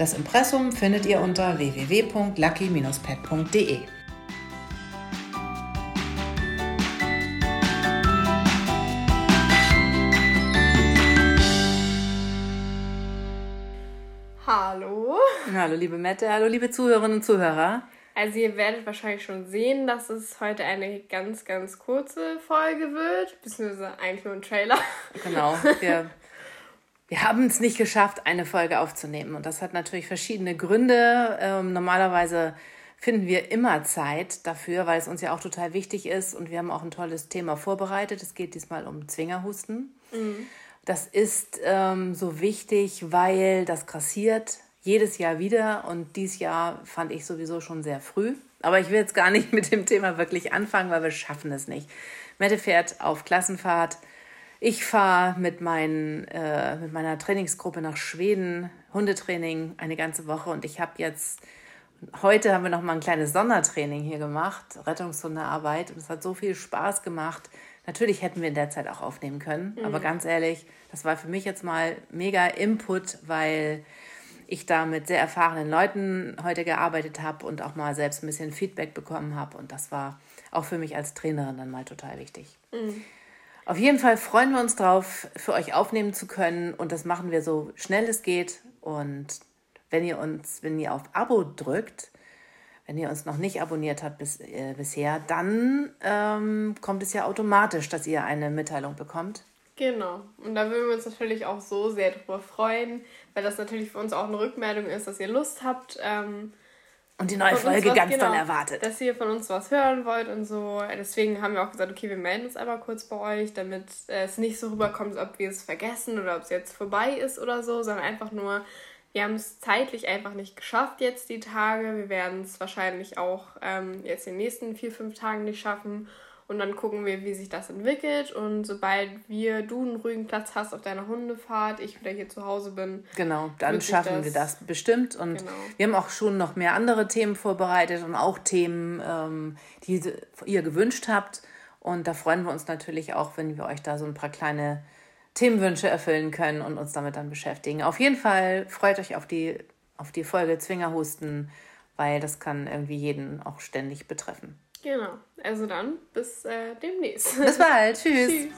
das Impressum findet ihr unter www.lucky-pet.de. Hallo. Hallo liebe Mette, hallo liebe Zuhörerinnen und Zuhörer. Also ihr werdet wahrscheinlich schon sehen, dass es heute eine ganz, ganz kurze Folge wird, beziehungsweise eigentlich nur ein Trailer. Genau, wir wir haben es nicht geschafft, eine Folge aufzunehmen. Und das hat natürlich verschiedene Gründe. Ähm, normalerweise finden wir immer Zeit dafür, weil es uns ja auch total wichtig ist. Und wir haben auch ein tolles Thema vorbereitet. Es geht diesmal um Zwingerhusten. Mhm. Das ist ähm, so wichtig, weil das grassiert jedes Jahr wieder. Und dieses Jahr fand ich sowieso schon sehr früh. Aber ich will jetzt gar nicht mit dem Thema wirklich anfangen, weil wir schaffen es nicht. Mette fährt auf Klassenfahrt ich fahre mit, äh, mit meiner Trainingsgruppe nach Schweden, Hundetraining, eine ganze Woche. Und ich habe jetzt, heute haben wir noch mal ein kleines Sondertraining hier gemacht, Rettungshundearbeit. Und es hat so viel Spaß gemacht. Natürlich hätten wir in der Zeit auch aufnehmen können. Mhm. Aber ganz ehrlich, das war für mich jetzt mal mega Input, weil ich da mit sehr erfahrenen Leuten heute gearbeitet habe und auch mal selbst ein bisschen Feedback bekommen habe. Und das war auch für mich als Trainerin dann mal total wichtig. Mhm. Auf jeden Fall freuen wir uns drauf, für euch aufnehmen zu können und das machen wir so schnell es geht. Und wenn ihr uns, wenn ihr auf Abo drückt, wenn ihr uns noch nicht abonniert habt bis, äh, bisher, dann ähm, kommt es ja automatisch, dass ihr eine Mitteilung bekommt. Genau. Und da würden wir uns natürlich auch so sehr drüber freuen, weil das natürlich für uns auch eine Rückmeldung ist, dass ihr Lust habt, ähm, und die neue Folge ganz genau, doll erwartet. Dass ihr von uns was hören wollt und so. Deswegen haben wir auch gesagt, okay, wir melden uns einmal kurz bei euch, damit es nicht so rüberkommt, ob wir es vergessen oder ob es jetzt vorbei ist oder so, sondern einfach nur, wir haben es zeitlich einfach nicht geschafft jetzt die Tage. Wir werden es wahrscheinlich auch ähm, jetzt in den nächsten vier, fünf Tagen nicht schaffen. Und dann gucken wir, wie sich das entwickelt. Und sobald wir, du einen ruhigen Platz hast auf deiner Hundefahrt, ich wieder hier zu Hause bin. Genau, dann schaffen das wir das bestimmt. Und genau. wir haben auch schon noch mehr andere Themen vorbereitet und auch Themen, ähm, die ihr gewünscht habt. Und da freuen wir uns natürlich auch, wenn wir euch da so ein paar kleine Themenwünsche erfüllen können und uns damit dann beschäftigen. Auf jeden Fall freut euch auf die, auf die Folge Zwingerhusten, weil das kann irgendwie jeden auch ständig betreffen. Genau. Also dann bis äh, demnächst. Bis bald. Tschüss. Tschüss.